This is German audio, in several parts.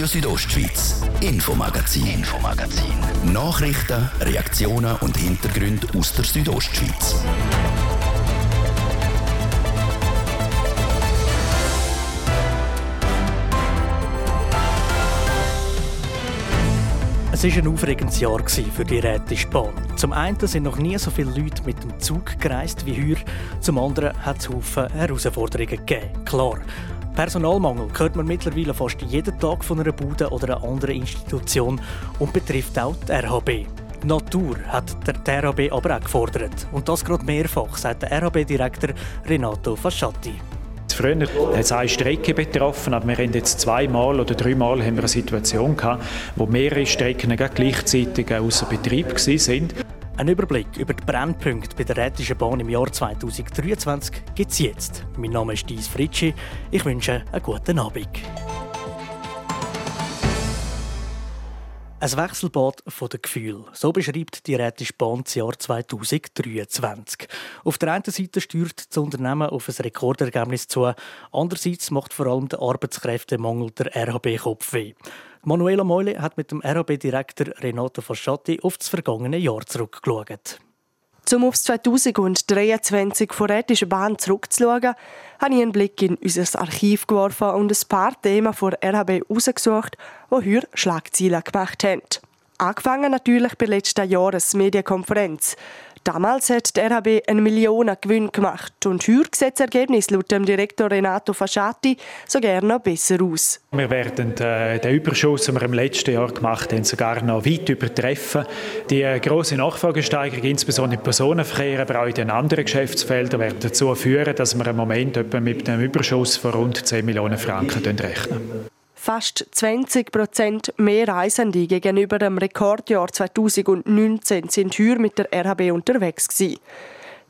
Radio Südostschweiz, Infomagazin, Infomagazin. Nachrichten, Reaktionen und Hintergründe aus der Südostschweiz. Es war ein aufregendes Jahr für die Rätischbahn. Zum einen sind noch nie so viele Leute mit dem Zug gereist wie heuer, zum anderen hat es Haufen Herausforderungen gegeben. Klar, Personalmangel hört man mittlerweile fast jeden Tag von einer Bude oder einer anderen Institution und betrifft auch die RHB. Die Natur hat der RHB aber auch gefordert. Und das gerade mehrfach, sagt der RHB-Direktor Renato Fasciatti. Früher hat es eine Strecke betroffen, aber wir haben jetzt zweimal oder dreimal eine Situation gehabt, wo mehrere Strecken gleichzeitig außer Betrieb sind. Ein Überblick über die Brennpunkte bei der Rätischen Bahn im Jahr 2023 gibt es jetzt. Mein Name ist Dies Fritschi. Ich wünsche einen guten Abend. Ein Wechselbad von den. So beschreibt die Rätische Bahn das Jahr 2023. Auf der einen Seite steuert das Unternehmen auf ein Rekordergebnis zu, andererseits macht vor allem der Arbeitskräftemangel der RHB Kopfweh. Manuela Meule hat mit dem RHB-Direktor Renato Fasciatti auf das vergangene Jahr zurückgeschaut. Um auf 2023 von Rätischer Bahn zurückzuschauen, habe ich einen Blick in unser Archiv geworfen und ein paar Themen von RHB herausgesucht, die heute Schlagzeilen gemacht haben. Angefangen natürlich bei letzter Jahresmedienkonferenz. Damals hat der RHB einen Millionengewinn gemacht und heuer sieht das Ergebnis laut dem Direktor Renato Fasciatti so gerne noch besser aus. Wir werden äh, den Überschuss, den wir im letzten Jahr gemacht haben, sogar noch weit übertreffen. Die äh, große Nachfragesteigerung, insbesondere im Personenverkehr, aber auch in den anderen Geschäftsfeldern, werden dazu führen, dass wir im Moment etwa mit einem Überschuss von rund 10 Millionen Franken rechnen. Fast 20 Prozent mehr Reisende gegenüber dem Rekordjahr 2019 sind heuer mit der RHB unterwegs gewesen.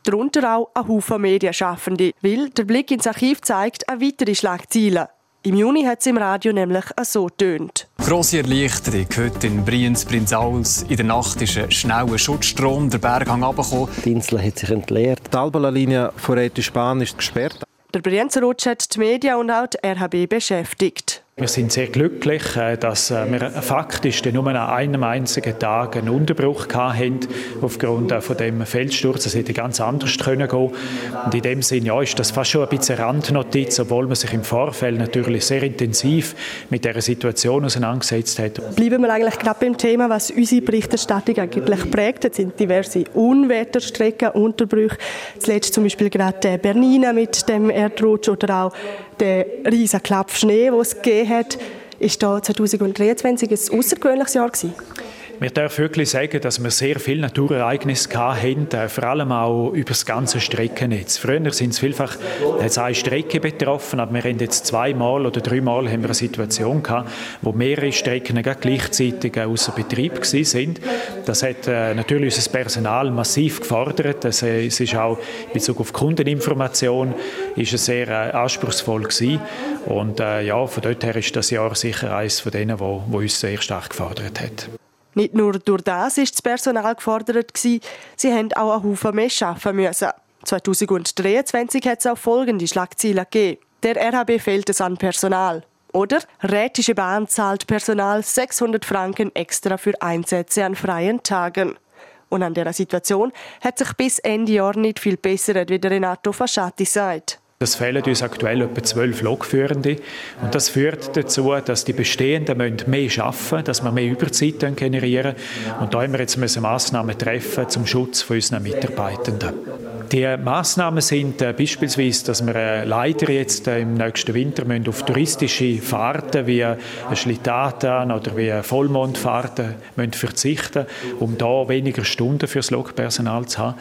Darunter auch ein Haufen Medienschaffende, weil der Blick ins Archiv zeigt eine weitere Schlagziele. Im Juni hat es im Radio nämlich so tönt. Grosse Erleichterung heute in Brienz, Prinzauls. In der Nacht ist ein schneller Schutzstrom der Berghang abgekommen. Die Insel hat sich entleert. Die Albala-Linie von Rätisch Bahn ist gesperrt. Der Brienzer Rutsch hat die Medien und auch die RHB beschäftigt. Wir sind sehr glücklich, äh, dass äh, wir faktisch nur an einem einzigen Tag einen Unterbruch hatten aufgrund äh, von dem Feldsturz. Es hätte ganz anders können gehen. Und in dem Sinne ja, ist das fast schon ein bisschen Randnotiz, obwohl man sich im Vorfeld natürlich sehr intensiv mit der Situation auseinandergesetzt hat. Bleiben wir eigentlich gerade beim Thema, was unsere Berichterstattung eigentlich prägt. Es sind diverse Unwetterstrecken, Unterbrüche. Zuletzt zum Beispiel gerade Bernina mit dem Erdrutsch oder auch der riesen Klapp den es gegeben hat. Ist da 2023 ein außergewöhnliches Jahr gewesen? Wir dürfen wirklich sagen, dass wir sehr viele Naturereignisse hatten, äh, vor allem auch über das ganze Streckennetz. Früher sind es vielfach hat eine Strecke betroffen, aber wir haben jetzt zweimal oder dreimal eine Situation gehabt, wo mehrere Strecken gleichzeitig außer Betrieb sind. Das hat äh, natürlich unser Personal massiv gefordert. Das, äh, es ist auch in Bezug auf Kundeninformation ist es sehr anspruchsvoll gewesen. Und ja, von dort her ist das Jahr sicher eines von denen, wo, wo uns sehr stark gefordert hat. Nicht nur durch das ist das Personal gefordert gewesen, sie haben auch einen Haufen mehr arbeiten müssen. 2023 hat es auch folgende Schlagziele gegeben. Der RHB fehlt es an Personal. Oder Rätische Bahn zahlt Personal 600 Franken extra für Einsätze an freien Tagen. Und an dieser Situation hat sich bis Ende Jahr nicht viel bessert, wie Renato Fasciatti sagt. Es fehlen uns aktuell etwa zwölf Lokführende. Und das führt dazu, dass die Bestehenden mehr arbeiten müssen, dass wir mehr Überzeit generieren Und da haben wir jetzt Massnahmen treffen zum Schutz von unseren Mitarbeitenden. Die Massnahmen sind äh, beispielsweise, dass wir äh, leider jetzt äh, im nächsten Winter auf touristische Fahrten wie Schlitatan oder wie Vollmondfahrten müssen um da weniger Stunden fürs Lokpersonal zu haben.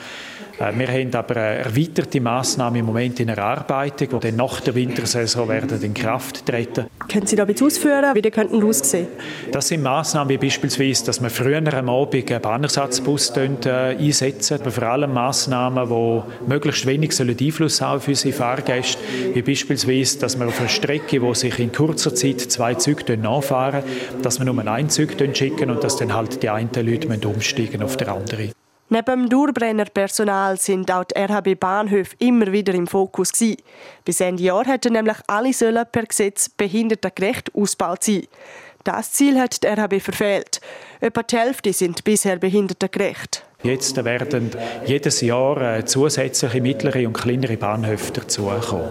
Äh, wir haben aber eine erweiterte Massnahmen im Moment in Erarbeitung, die dann nach der Wintersaison werden in Kraft treten. Können Sie da bitte ausführen, wie die könnten aussehen? Das sind Massnahmen wie beispielsweise, dass wir früher am Abend einen Bahnersatzbus äh, einsetzen, aber vor allem Massnahmen, die möglichst wenig Einfluss haben auf unsere Fahrgäste, wie beispielsweise, dass wir auf einer Strecke, wo sich in kurzer Zeit zwei Züge nachfahren, dass wir nur einen Zug schicken und dass dann halt die einen Leute umsteigen auf der anderen. Neben dem Dauerbrennerpersonal sind auch die RHB-Bahnhöfe immer wieder im Fokus. Gewesen. Bis Ende Jahr hätten nämlich alle sollen per Gesetz behindertengerecht ausgebaut sein. Das Ziel hat die RHB verfehlt. Etwa die Hälfte sind bisher behindertengerecht. Jetzt werden jedes Jahr äh, zusätzliche mittlere und kleinere Bahnhöfe dazukommen.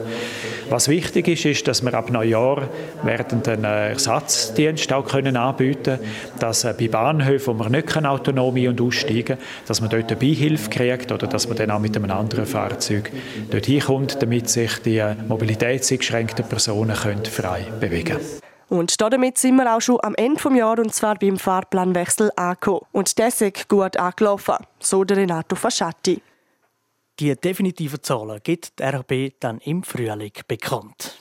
Was wichtig ist, ist, dass wir ab Neujahr werden den äh, Ersatzdienst auch können anbieten dass äh, bei Bahnhöfen, wo man nicht autonom ein- und aussteigen kann, dass man dort eine Beihilfe kriegt oder dass man dann auch mit einem anderen Fahrzeug dort hinkommt, damit sich die mobilitätseingeschränkten Personen können frei bewegen können. Und damit sind wir auch schon am Ende des Jahres und zwar beim Fahrplanwechsel angekommen. Und das ist gut angelaufen, so der Renato Fasciatti. Die definitiven Zahlen gibt die RHB dann im Frühling bekannt.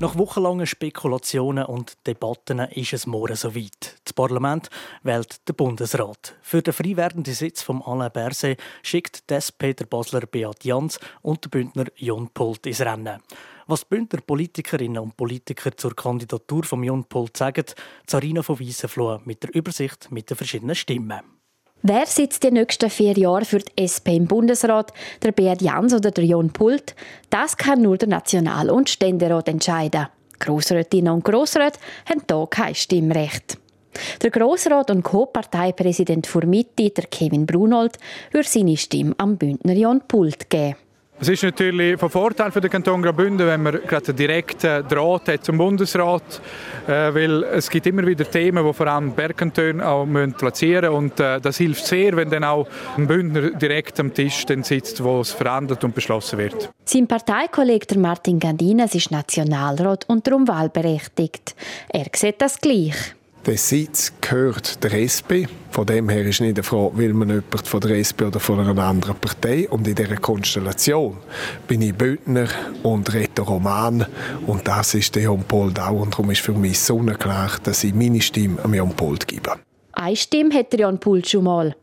Nach wochenlangen Spekulationen und Debatten ist es morgen soweit. Das Parlament wählt den Bundesrat. Für den frei werdenden Sitz von Alain Berset schickt des Peter Basler Beat Jans und der Bündner Jon Pult ins Rennen. Was die Bündner Politikerinnen und Politiker zur Kandidatur von Jon Pult sagen, Zarina von Wiesenfloh mit der Übersicht mit den verschiedenen Stimmen. Wer sitzt die nächsten vier Jahre für die SP im Bundesrat? Der Beat Jans oder der Jon Pult? Das kann nur der National- und Ständerat entscheiden. Grossrätinnen und Grossräte haben hier kein Stimmrecht. Der Grossrat und Co-Parteipräsident für Mitte, der Kevin Brunold, würde seine Stimme am Bündner Jon Pult geben. Es ist natürlich von Vorteil für den Kanton Graubünden, wenn man gerade einen direkten Draht hat zum Bundesrat, äh, weil es gibt immer wieder Themen, die vor allem Bergkantone auch platzieren müssen und äh, das hilft sehr, wenn dann auch ein Bündner direkt am Tisch sitzt, wo es verhandelt und beschlossen wird. Sein Parteikollege Martin Gandines ist Nationalrat und darum wahlberechtigt. Er sieht das gleich. Der Sitz gehört der SP. Von dem her ist nicht die Frage, will man jemanden von der SP oder von einer anderen Partei. Und in dieser Konstellation bin ich Bündner und rede Roman. Und das ist der Jon Pold auch. Und darum ist für mich sonnenklar, dass ich meine Stimme an Jon Pold gebe. Eine Stimme hat der Jon Pold schon mal.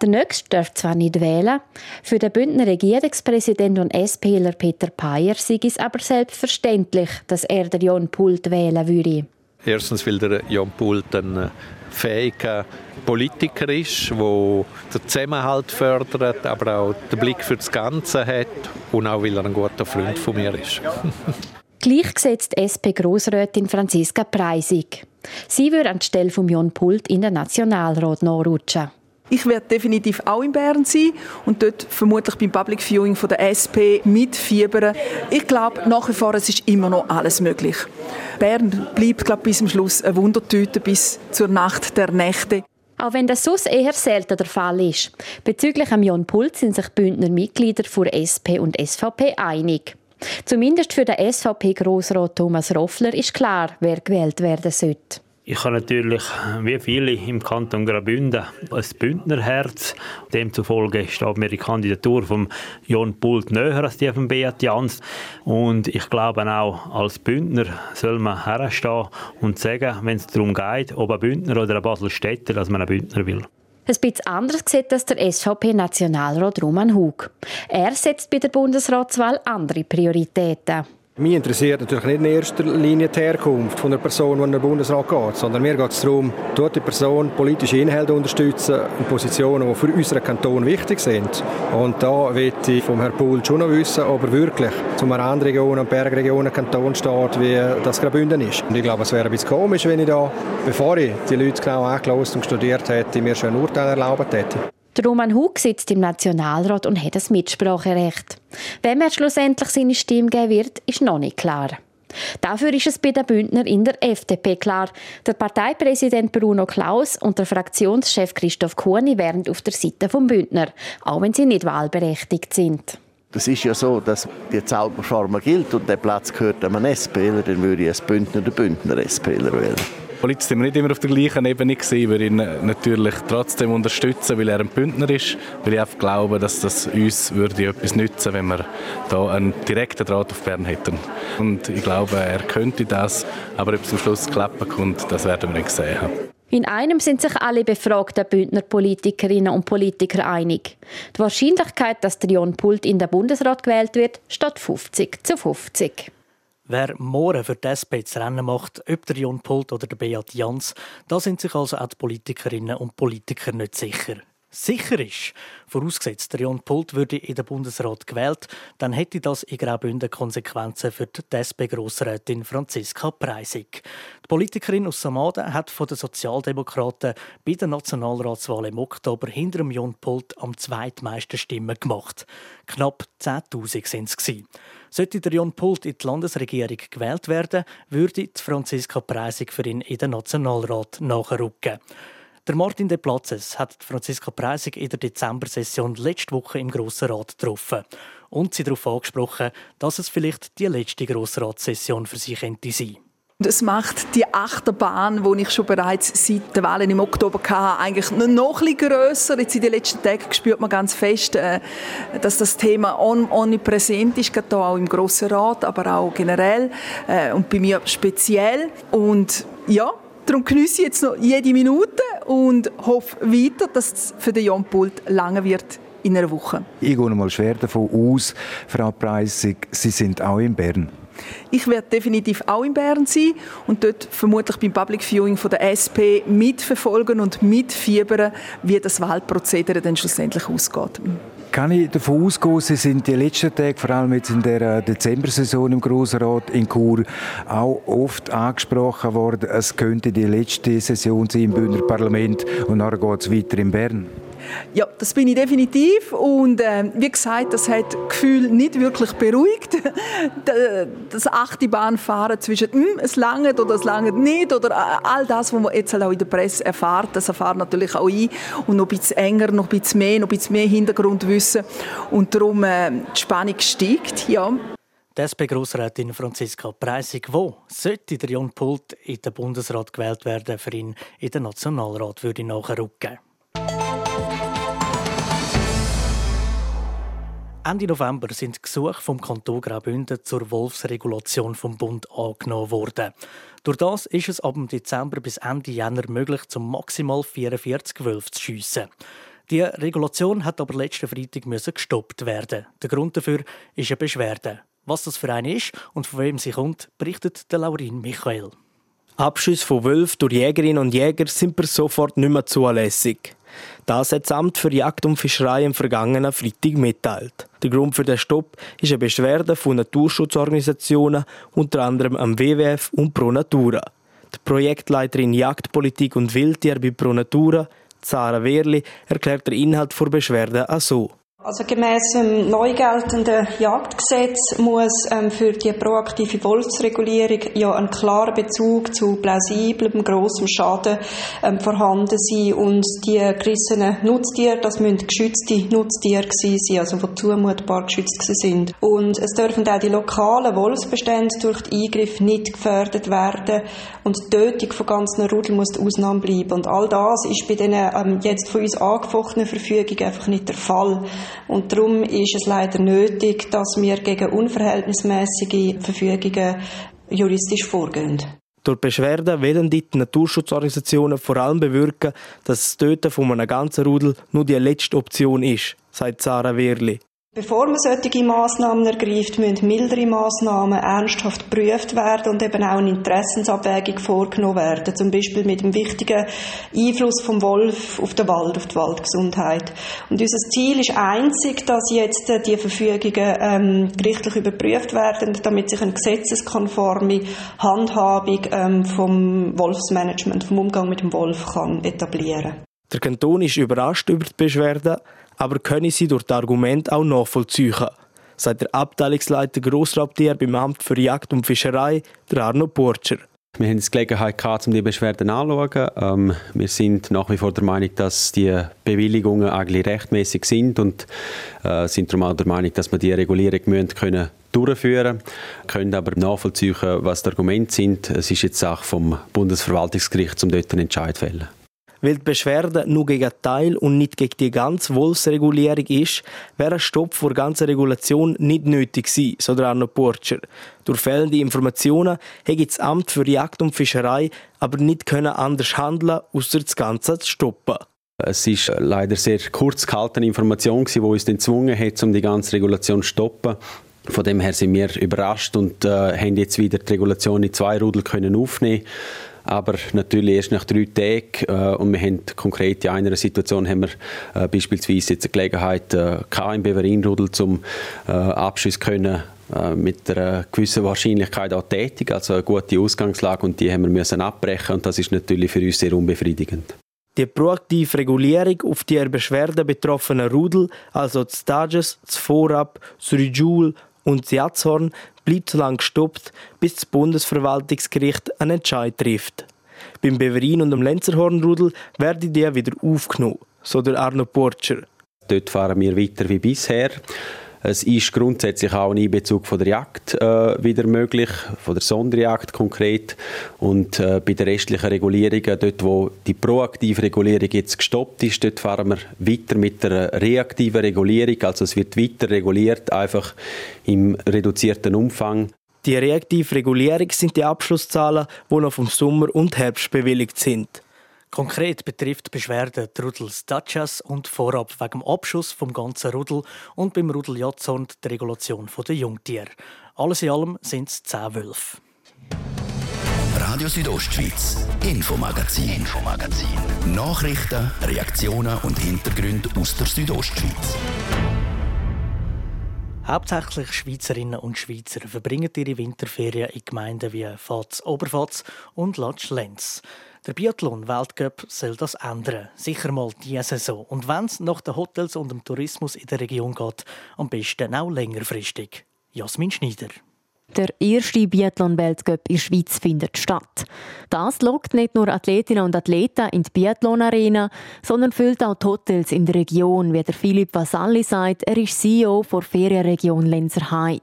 Der Nächste darf zwar nicht wählen, für den Bündner Regierungspräsident und SPler Peter Payer sei es aber selbstverständlich, dass er den Jon Pult wählen würde. Erstens, weil der Jan Pult ein äh, fähiger Politiker ist, der den Zusammenhalt fördert, aber auch den Blick für das Ganze hat und auch weil er ein guter Freund von mir ist. Gleichgesetzt SP-Grossrätin Franziska Preisig. Sie würde an die Stelle von Jon Pult in den Nationalrat nachrutschen. Ich werde definitiv auch in Bern sein und dort vermutlich beim Public Viewing von der SP mitfiebern. Ich glaube nach wie vor, es ist immer noch alles möglich. Bern bleibt glaube bis zum Schluss eine Wundertüte bis zur Nacht der Nächte. Auch wenn das sonst eher selten der Fall ist. Bezüglich am Jon Pult sind sich Bündner Mitglieder für SP und SVP einig. Zumindest für den SVP-Grossrat Thomas Roffler ist klar, wer gewählt werden sollte. Ich habe natürlich, wie viele im Kanton Graubünden, ein Bündnerherz. Demzufolge steht mir die Kandidatur von Jon Pult näher als die von Beat Jans. Und ich glaube auch, als Bündner soll man herstehen und sagen, wenn es darum geht, ob ein Bündner oder ein Baselstädter, dass man ein Bündner will. Ein bisschen anders sieht das der SVP-Nationalrat Roman Hug. Er setzt bei der Bundesratswahl andere Prioritäten. Mich interessiert natürlich nicht in erster Linie die Herkunft von einer Person, die in den Bundesrat geht, sondern mir geht es darum, dort die Person politische Inhalte unterstützen und Positionen, die für unseren Kanton wichtig sind. Und da möchte ich vom Herrn Pohl schon noch wissen, ob er wirklich zu einer Randregion und Bergregion Kanton steht, wie das Graubünden ist. Und ich glaube, es wäre ein bisschen komisch, wenn ich da, bevor ich die Leute genau angelost und studiert hätte, mir schon ein Urteil erlaubt hätte. Der Roman Hug sitzt im Nationalrat und hat das Mitspracherecht. Wem er schlussendlich seine Stimme geben wird, ist noch nicht klar. Dafür ist es bei den Bündner in der FDP klar. Der Parteipräsident Bruno Klaus und der Fraktionschef Christoph Kuhni wären auf der Seite vom Bündner, auch wenn sie nicht wahlberechtigt sind. Das ist ja so, dass die Zauberformel gilt und der Platz gehört einem SPler, dann würde ich als Bündner den Bündner SPler wählen. Politisch sind wir nicht immer auf der gleichen Ebene gewesen. Wir ihn natürlich trotzdem unterstützen, weil er ein Bündner ist. Weil ich einfach glaube, dass das uns würde etwas nützen, wenn wir da einen direkten Draht auf Bern hätten. Und ich glaube, er könnte das, aber ob es am Schluss klappen kommt, das werden wir nicht sehen. In einem sind sich alle befragten Bündner Politikerinnen und Politiker einig. Die Wahrscheinlichkeit, dass der Jon Pult in den Bundesrat gewählt wird, steht 50 zu 50. Wer morgen für die SP das Rennen macht, ob der Jon Pult oder der Beat Jans, da sind sich also auch die Politikerinnen und Politiker nicht sicher. sicher ist. Vorausgesetzt, der Jon Pult würde in den Bundesrat gewählt, dann hätte das in Graubünden Konsequenzen für die SP-Grossrätin Franziska Preisig. Die Politikerin aus Samaden hat von den Sozialdemokraten bei der Nationalratswahl im Oktober hinter dem Jon Pult am zweitmeisten Stimmen gemacht. Knapp 10.000 sind es. Sollte der Jon Pult in die Landesregierung gewählt werden, würde Franziska Preisig für ihn in den Nationalrat nachrücken. Der Martin de Platzes hat Franziska Preisig in der Dezember-Session letzte Woche im Grossen Rat getroffen und sie darauf angesprochen, dass es vielleicht die letzte Grossratssession für sie könnte sein. Das macht die Achterbahn, die ich schon bereits seit den Wahlen im Oktober hatte, eigentlich noch ein bisschen grösser. Jetzt in den letzten Tagen spürt man ganz fest, äh, dass das Thema omnipräsent ist, gerade auch im Grossen Rat, aber auch generell äh, und bei mir speziell. Und ja, Darum genieße ich jetzt noch jede Minute und hoffe weiter, dass es für den Jon Pult lange wird in einer Woche. Ich gehe mal schwer davon aus, Frau Preissig, Sie sind auch in Bern. Ich werde definitiv auch in Bern sein und dort vermutlich beim Public Viewing von der SP mitverfolgen und mitfiebern, wie das Wahlprozedere dann schlussendlich ausgeht. Kann ich davon ausgehen, Sie sind die letzten Tage, vor allem jetzt in der Dezember-Saison im Grossrat in Chur, auch oft angesprochen worden, es könnte die letzte Session sein im Bündner Parlament und dann geht es weiter in Bern? Ja, das bin ich definitiv. Und äh, wie gesagt, das hat das Gefühl nicht wirklich beruhigt. das Achterbahnfahren zwischen hm, es langt oder es langt nicht oder äh, all das, was man jetzt auch in der Presse erfährt, das erfahrt natürlich auch ich. Und noch ein bisschen enger, noch ein bisschen mehr, noch ein bisschen mehr Hintergrundwissen. Und darum äh, die Spannung steigt, ja. Die SP-Grossrätin Franziska Preissig, wo sollte der Jon Pult in den Bundesrat gewählt werden, für ihn in den Nationalrat würde nachrücken? Ende November sind Gesuche vom Kanton Graubünden zur Wolfsregulation vom Bund angenommen worden. Durch das ist es ab Dezember bis Ende Jänner möglich, zum maximal 44 Wölfe zu schiessen. Die Regulation hat aber letzten Freitag gestoppt werden. Der Grund dafür ist eine Beschwerde. Was das für eine ist und von wem sie kommt, berichtet der Laurin Michael. Abschüsse von Wölfen durch Jägerinnen und Jäger sind per sofort nicht mehr zulässig. Das hat das Amt für Jagd und Fischerei am vergangenen Freitag mitteilt. Der Grund für den Stopp ist eine Beschwerde von Naturschutzorganisationen, unter anderem am WWF und Pro Natura. Die Projektleiterin Jagdpolitik und Wildtier bei Pro Natura, Zara Wehrli, erklärt den Inhalt der Beschwerde auch so. Also gemäß dem neu geltenden Jagdgesetz muss ähm, für die proaktive Wolfsregulierung ja ein klarer Bezug zu plausiblem grossem Schaden ähm, vorhanden sein und die gerissenen Nutztiere, das müssen geschützte Nutztiere gewesen sein, also die zumutbar geschützt sind. Und es dürfen auch die lokalen Wolfsbestände durch den Eingriff nicht gefördert werden und die Tötung von ganzen Rudel muss die Ausnahme bleiben. Und all das ist bei den ähm, jetzt von uns angefochtenen Verfügungen einfach nicht der Fall. Und darum ist es leider nötig, dass wir gegen unverhältnismäßige Verfügungen juristisch vorgehen. Durch Beschwerden wollen die Naturschutzorganisationen vor allem bewirken, dass das Töten von einem ganzen Rudel nur die letzte Option ist, sagt Sarah Wehrli. Bevor man solche Massnahmen ergreift, müssen mildere Massnahmen ernsthaft geprüft werden und eben auch eine Interessensabwägung vorgenommen werden. Zum Beispiel mit dem wichtigen Einfluss vom Wolf auf den Wald, auf die Waldgesundheit. Und unser Ziel ist einzig, dass jetzt die Verfügungen ähm, gerichtlich überprüft werden, damit sich eine gesetzeskonforme Handhabung ähm, vom Wolfsmanagement, vom Umgang mit dem Wolf kann etablieren. Der Kanton ist überrascht über die Beschwerden, aber können sie durch das Argument auch nachvollziehen, sagt der Abteilungsleiter Grossraubtier beim Amt für Jagd und Fischerei, der Arno Porcher. Wir haben die Gelegenheit gehabt, um die Beschwerden anzuschauen. Ähm, wir sind nach wie vor der Meinung, dass die Bewilligungen eigentlich rechtmäßig sind und äh, sind darum auch der Meinung, dass wir die Regulierung müssen können durchführen können, aber nachvollziehen, was die Argumente sind. Es ist jetzt Sache vom Bundesverwaltungsgericht, um dort einen Entscheid zu fällen. Weil die Beschwerde nur gegen Teil und nicht gegen die ganze Wolfsregulierung ist, wäre ein Stopp vor ganzer Regulation nicht nötig gewesen, so der Arno Porcher. Durch fehlende Informationen hätte das Amt für Jagd und Fischerei aber nicht können anders handeln, außer das Ganze zu stoppen. Es ist leider sehr kurz gehaltene Information die uns dann gezwungen hat, um die ganze Regulation zu stoppen. Von dem her sind wir überrascht und äh, haben jetzt wieder die Regulation in zwei Rudel können aufnehmen aber natürlich erst nach drei Tagen äh, und wir haben konkret in einer Situation haben wir äh, beispielsweise jetzt eine Gelegenheit äh, im Beverinrudel zum äh, Abschluss können äh, mit einer gewissen Wahrscheinlichkeit auch tätig, also eine gute Ausgangslage und die haben wir müssen abbrechen und das ist natürlich für uns sehr unbefriedigend. Die proaktive Regulierung auf die Beschwerden betroffenen Rudel, also das Stages, das Vorab, das Rüjul und das Jatzhorn, bleibt so lange gestoppt, bis das Bundesverwaltungsgericht einen Entscheid trifft. Beim Beverin und dem Lenzerhornrudel werden die wieder aufgenommen, so der Arno Porcher. Dort fahren wir weiter wie bisher. Es ist grundsätzlich auch ein Einbezug von der Jagd äh, wieder möglich, von der Sonderjagd konkret. Und äh, bei den restlichen Regulierungen, dort wo die proaktive Regulierung jetzt gestoppt ist, dort fahren wir weiter mit der reaktiven Regulierung. Also es wird weiter reguliert, einfach im reduzierten Umfang. Die reaktive Regulierung sind die Abschlusszahlen, die noch vom Sommer und Herbst bewilligt sind. Konkret betrifft die Beschwerde die Rudels Datschas und vorab wegen dem Abschuss vom ganzen Rudel und beim Rudel Jatzhorn die Regulation der Jungtiere. Alles in allem sind es 10 Wölfe. Radio Südostschweiz, Infomagazin, Infomagazin. Nachrichten, Reaktionen und Hintergründe aus der Südostschweiz. Hauptsächlich Schweizerinnen und Schweizer verbringen ihre Winterferien in Gemeinden wie Fatz Oberfatz und Latsch Lenz. Der Biathlon-Weltcup soll das ändern. Sicher mal diese Saison. Und wenn es nach den Hotels und dem Tourismus in der Region geht, am besten auch längerfristig. Jasmin Schneider. Der erste Biathlon-Weltcup in der Schweiz findet statt. Das lockt nicht nur Athletinnen und Athleten in die Biathlon-Arena, sondern füllt auch die Hotels in der Region, wie der Philipp Vasalli sagt. Er ist CEO der Ferienregion Lenzerheide.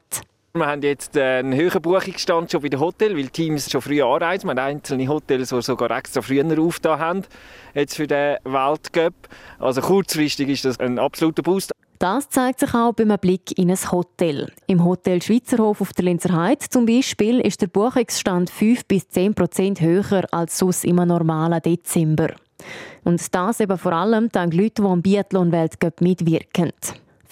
Wir haben jetzt einen höheren Buchungsstand schon bei den Hotels, weil Teams schon früh anreisen. Wir haben einzelne Hotels, die sogar extra früher aufgetan haben, jetzt für den Weltcup. Also kurzfristig ist das ein absoluter Boost. Das zeigt sich auch beim Blick in ein Hotel. Im Hotel Schweizerhof auf der Linzer Heide zum Beispiel ist der Buchungsstand 5 bis 10 Prozent höher als sonst im normalen Dezember. Und das eben vor allem dank Leuten, die am Biathlon-Weltcup mitwirken.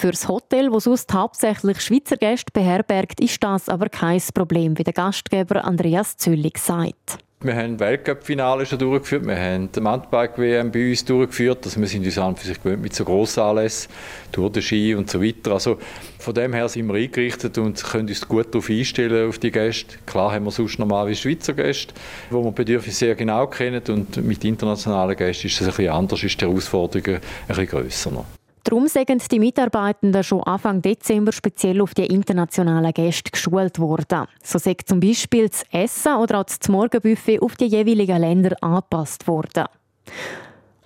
Für das Hotel, das sonst hauptsächlich Schweizer Gäste beherbergt, ist das aber kein Problem, wie der Gastgeber Andreas Züllig sagt. Wir haben Weltcup-Finale schon durchgeführt, wir haben die Mountainbike-WM bei uns durchgeführt, also wir sind uns an für sich gewöhnt mit so grossen Anlässen, Tour de Ski und so weiter. Also von dem her sind wir eingerichtet und können uns gut darauf einstellen, auf die Gäste. Klar haben wir sonst normalerweise Schweizer Gäste, wo wir Bedürfnisse sehr genau kennen und mit internationalen Gästen ist das ein bisschen anders, ist die Herausforderung ein bisschen grösser noch. Darum sind die Mitarbeitenden schon Anfang Dezember speziell auf die internationalen Gäste geschult worden. So sagt zum Beispiel das Essen oder auch das Morgenbuffet auf die jeweiligen Länder angepasst worden.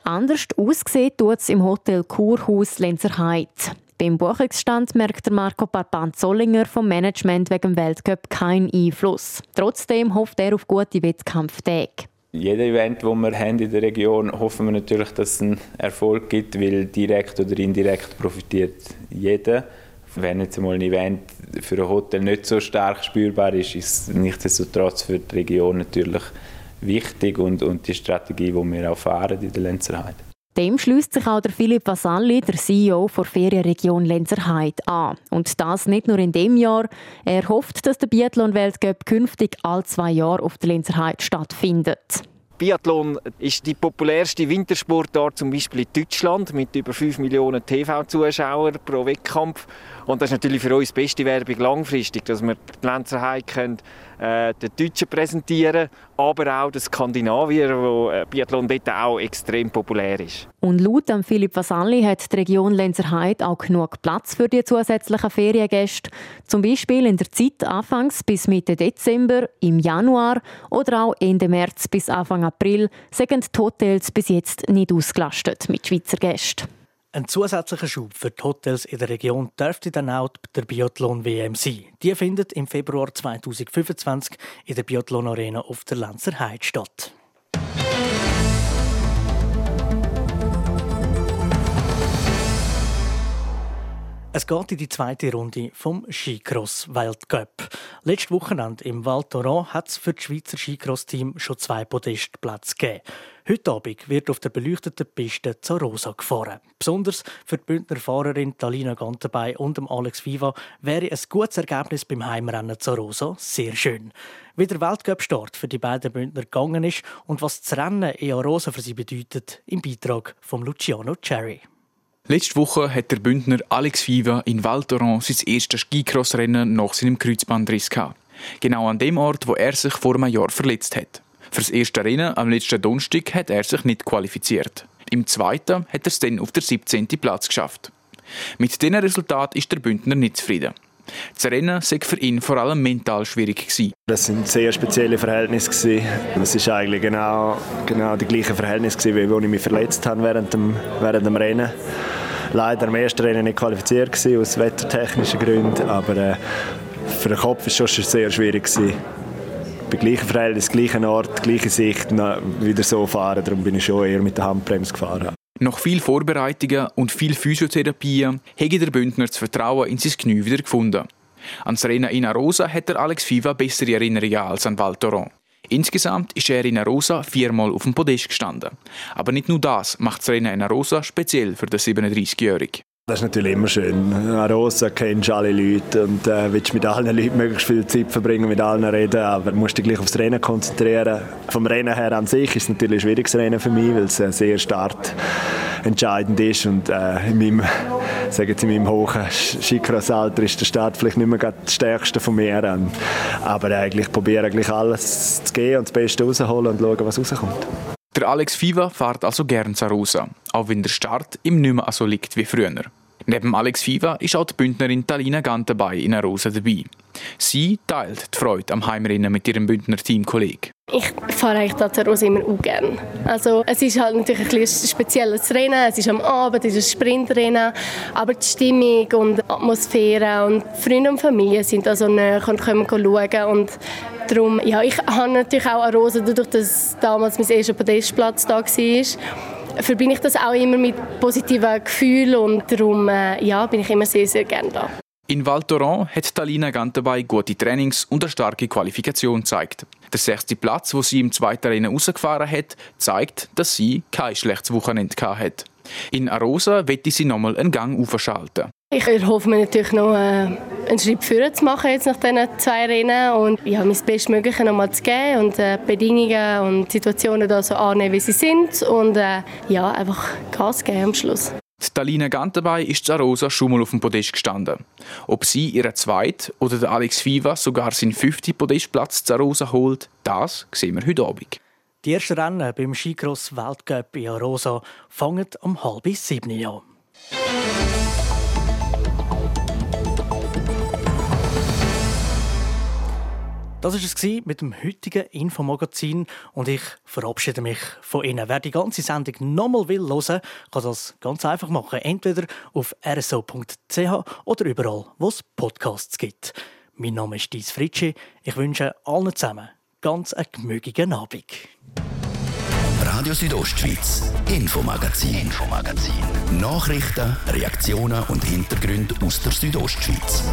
Anders ausgesehen tut es im Hotel Kurhaus Lenzerheide. Beim Buchungsstand merkt Marco Parpan-Zollinger vom Management wegen dem Weltcup keinen Einfluss. Trotzdem hofft er auf gute Wettkampftage jedes Event, das wir haben in der Region, hoffen wir natürlich, dass es einen Erfolg gibt, weil direkt oder indirekt profitiert jeder. Wenn jetzt mal ein Event für ein Hotel nicht so stark spürbar ist, ist es nichtsdestotrotz für die Region natürlich wichtig und, und die Strategie, die wir auch fahren in der Lenzerheide. Dem schließt sich auch der Philipp Vasalli, der CEO der Ferienregion Lenzerheide, an. Und das nicht nur in dem Jahr. Er hofft, dass der Biathlon-Weltcup künftig alle zwei Jahre auf der Lenzerheide stattfindet. Biathlon ist die populärste Wintersportart zum Beispiel in Deutschland mit über 5 Millionen TV-Zuschauern pro Wettkampf. Und das ist natürlich für uns die beste Werbung langfristig, dass wir die Lenzerheide können, äh, den Deutschen präsentieren, aber auch den Skandinavier, wo äh, Biathlon dort auch extrem populär ist. Und laut Philipp Vasalli hat die Region Lenzerheide auch genug Platz für die zusätzlichen Feriengäste. Zum Beispiel in der Zeit Anfangs bis Mitte Dezember, im Januar oder auch Ende März bis Anfang April sind die Hotels bis jetzt nicht ausgelastet mit Schweizer Gästen. Ein zusätzlicher Schub für die Hotels in der Region dürfte dann auch der Biathlon WM sein. Die findet im Februar 2025 in der Biathlon Arena auf der Lenzer Heide statt. Es geht in die zweite Runde vom Skicross Weltcup. Letztes Wochenende im Val Thorens hat es für das Schweizer Skicross-Team schon zwei Podestplätze gegeben. Heute Abend wird auf der beleuchteten Piste zur Rosa gefahren. Besonders für die Bündner Fahrerin Talina Gantenbei und Alex Viva wäre ein gutes Ergebnis beim Heimrennen zur Rosa sehr schön. Wie der Weltcup-Start für die beiden Bündner gegangen ist und was das Rennen in Rosa für sie bedeutet, im Beitrag von Luciano Cherry. Letzte Woche hat der Bündner Alex Viva in Val Thorens sein erstes Skicross-Rennen nach seinem Kreuzbandriss gehabt. Genau an dem Ort, wo er sich vor einem Jahr verletzt hat. Für das erste Rennen am letzten Donnerstag hat er sich nicht qualifiziert. Im zweiten hat er es dann auf der 17. Platz geschafft. Mit diesem Resultat ist der Bündner nicht zufrieden. Das Rennen war für ihn vor allem mental schwierig. Gewesen. Das sind sehr spezielle Verhältnisse. Es war eigentlich genau, genau die gleichen Verhältnisse, wie als ich mich verletzt habe während dem, während dem Rennen. Leider im ersten Rennen nicht qualifiziert gewesen, aus wettertechnischen Gründen, aber äh, für den Kopf war es schon sehr schwierig. Gewesen. Bei gleichen Verhältnissen, gleichen Ort, gleiche Sicht wieder so fahren. Darum bin ich schon eher mit der Handbremse gefahren. Nach viel Vorbereitungen und viel Physiotherapie hätte der Bündner das Vertrauen in sein Knie wieder gefunden. An das Rennen in Arosa hat der Alex Fiva bessere Erinnerungen als an Val Thorens. Insgesamt ist er in Arosa viermal auf dem Podest gestanden. Aber nicht nur das macht Rennen in Arosa speziell für den 37-Jährigen. Das ist natürlich immer schön. Arosa kennst alle Leute und äh, willst mit allen Leuten möglichst viel Zeit verbringen, mit allen reden, aber musst dich gleich aufs Rennen konzentrieren. Vom Rennen her an sich ist es natürlich ein schwieriges Rennen für mich, weil es äh, sehr startentscheidend ist und äh, in meinem, sagen jetzt in meinem hohen Skicross-Alter ist der Start vielleicht nicht mehr das stärkste von mir. Aber eigentlich probiere ich alles zu gehen und das Beste rausholen und schauen, was rauskommt. Der Alex Fiva fährt also gern Zarosa, auch wenn der Start ihm nicht mehr so liegt wie früher. Neben Alex Fiva ist auch die Bündnerin Talina Gant dabei in Arosa dabei. Sie teilt die Freude am Heimrennen mit ihrem Bündner Teamkollegen. Ich fahre eigentlich Tazarosa immer auch gerne. Also es ist halt natürlich ein, spezielles Rennen. Es ist am Abend, es ist ein Sprintrennen. Aber die Stimmung und die Atmosphäre und Freunde und Familie sind also näher und können schauen. Und darum, ja, ich habe natürlich auch Arosa, dadurch, dass damals mein erster Podestplatz da war, verbinde ich das auch immer mit positiven Gefühlen und darum äh, ja, bin ich immer sehr, sehr gerne da. In Val Thorens hat Talina Gantabay gute Trainings und eine starke Qualifikation gezeigt. Der sechste Platz, wo sie im zweiten Rennen rausgefahren hat, zeigt, dass sie kein schlechtes Wochenende hat. In Arosa wette sie nochmal einen Gang aufschalten. Ich erhoffe mir natürlich noch äh, einen Schritt vorwärts zu machen jetzt nach diesen zwei Rennen und ja, mein Bestmögliche nochmal zu geben und äh, Bedingungen und Situationen da so annehmen, wie sie sind und äh, ja, einfach Gas geben am Schluss. Die Talina Gantabay ist Zarosa schon mal auf dem Podest gestanden. Ob sie ihren zweiten oder der Alex Viva sogar seinen fünften Podestplatz Zarosa holt, das sehen wir heute Abend. Die ersten Rennen beim Skicross Weltcup in Arosa fangen um halb sieben an. Das war es mit dem heutigen Infomagazin und ich verabschiede mich von Ihnen. Wer die ganze Sendung nochmal will hören, kann das ganz einfach machen. Entweder auf rso.ch oder überall, wo es Podcasts gibt. Mein Name ist Dies Fritschi. Ich wünsche allen zusammen ganz einen gemütlichen Abend. Radio Südostschweiz, Infomagazin, Infomagazin. Nachrichten, Reaktionen und Hintergründe aus der Südostschweiz.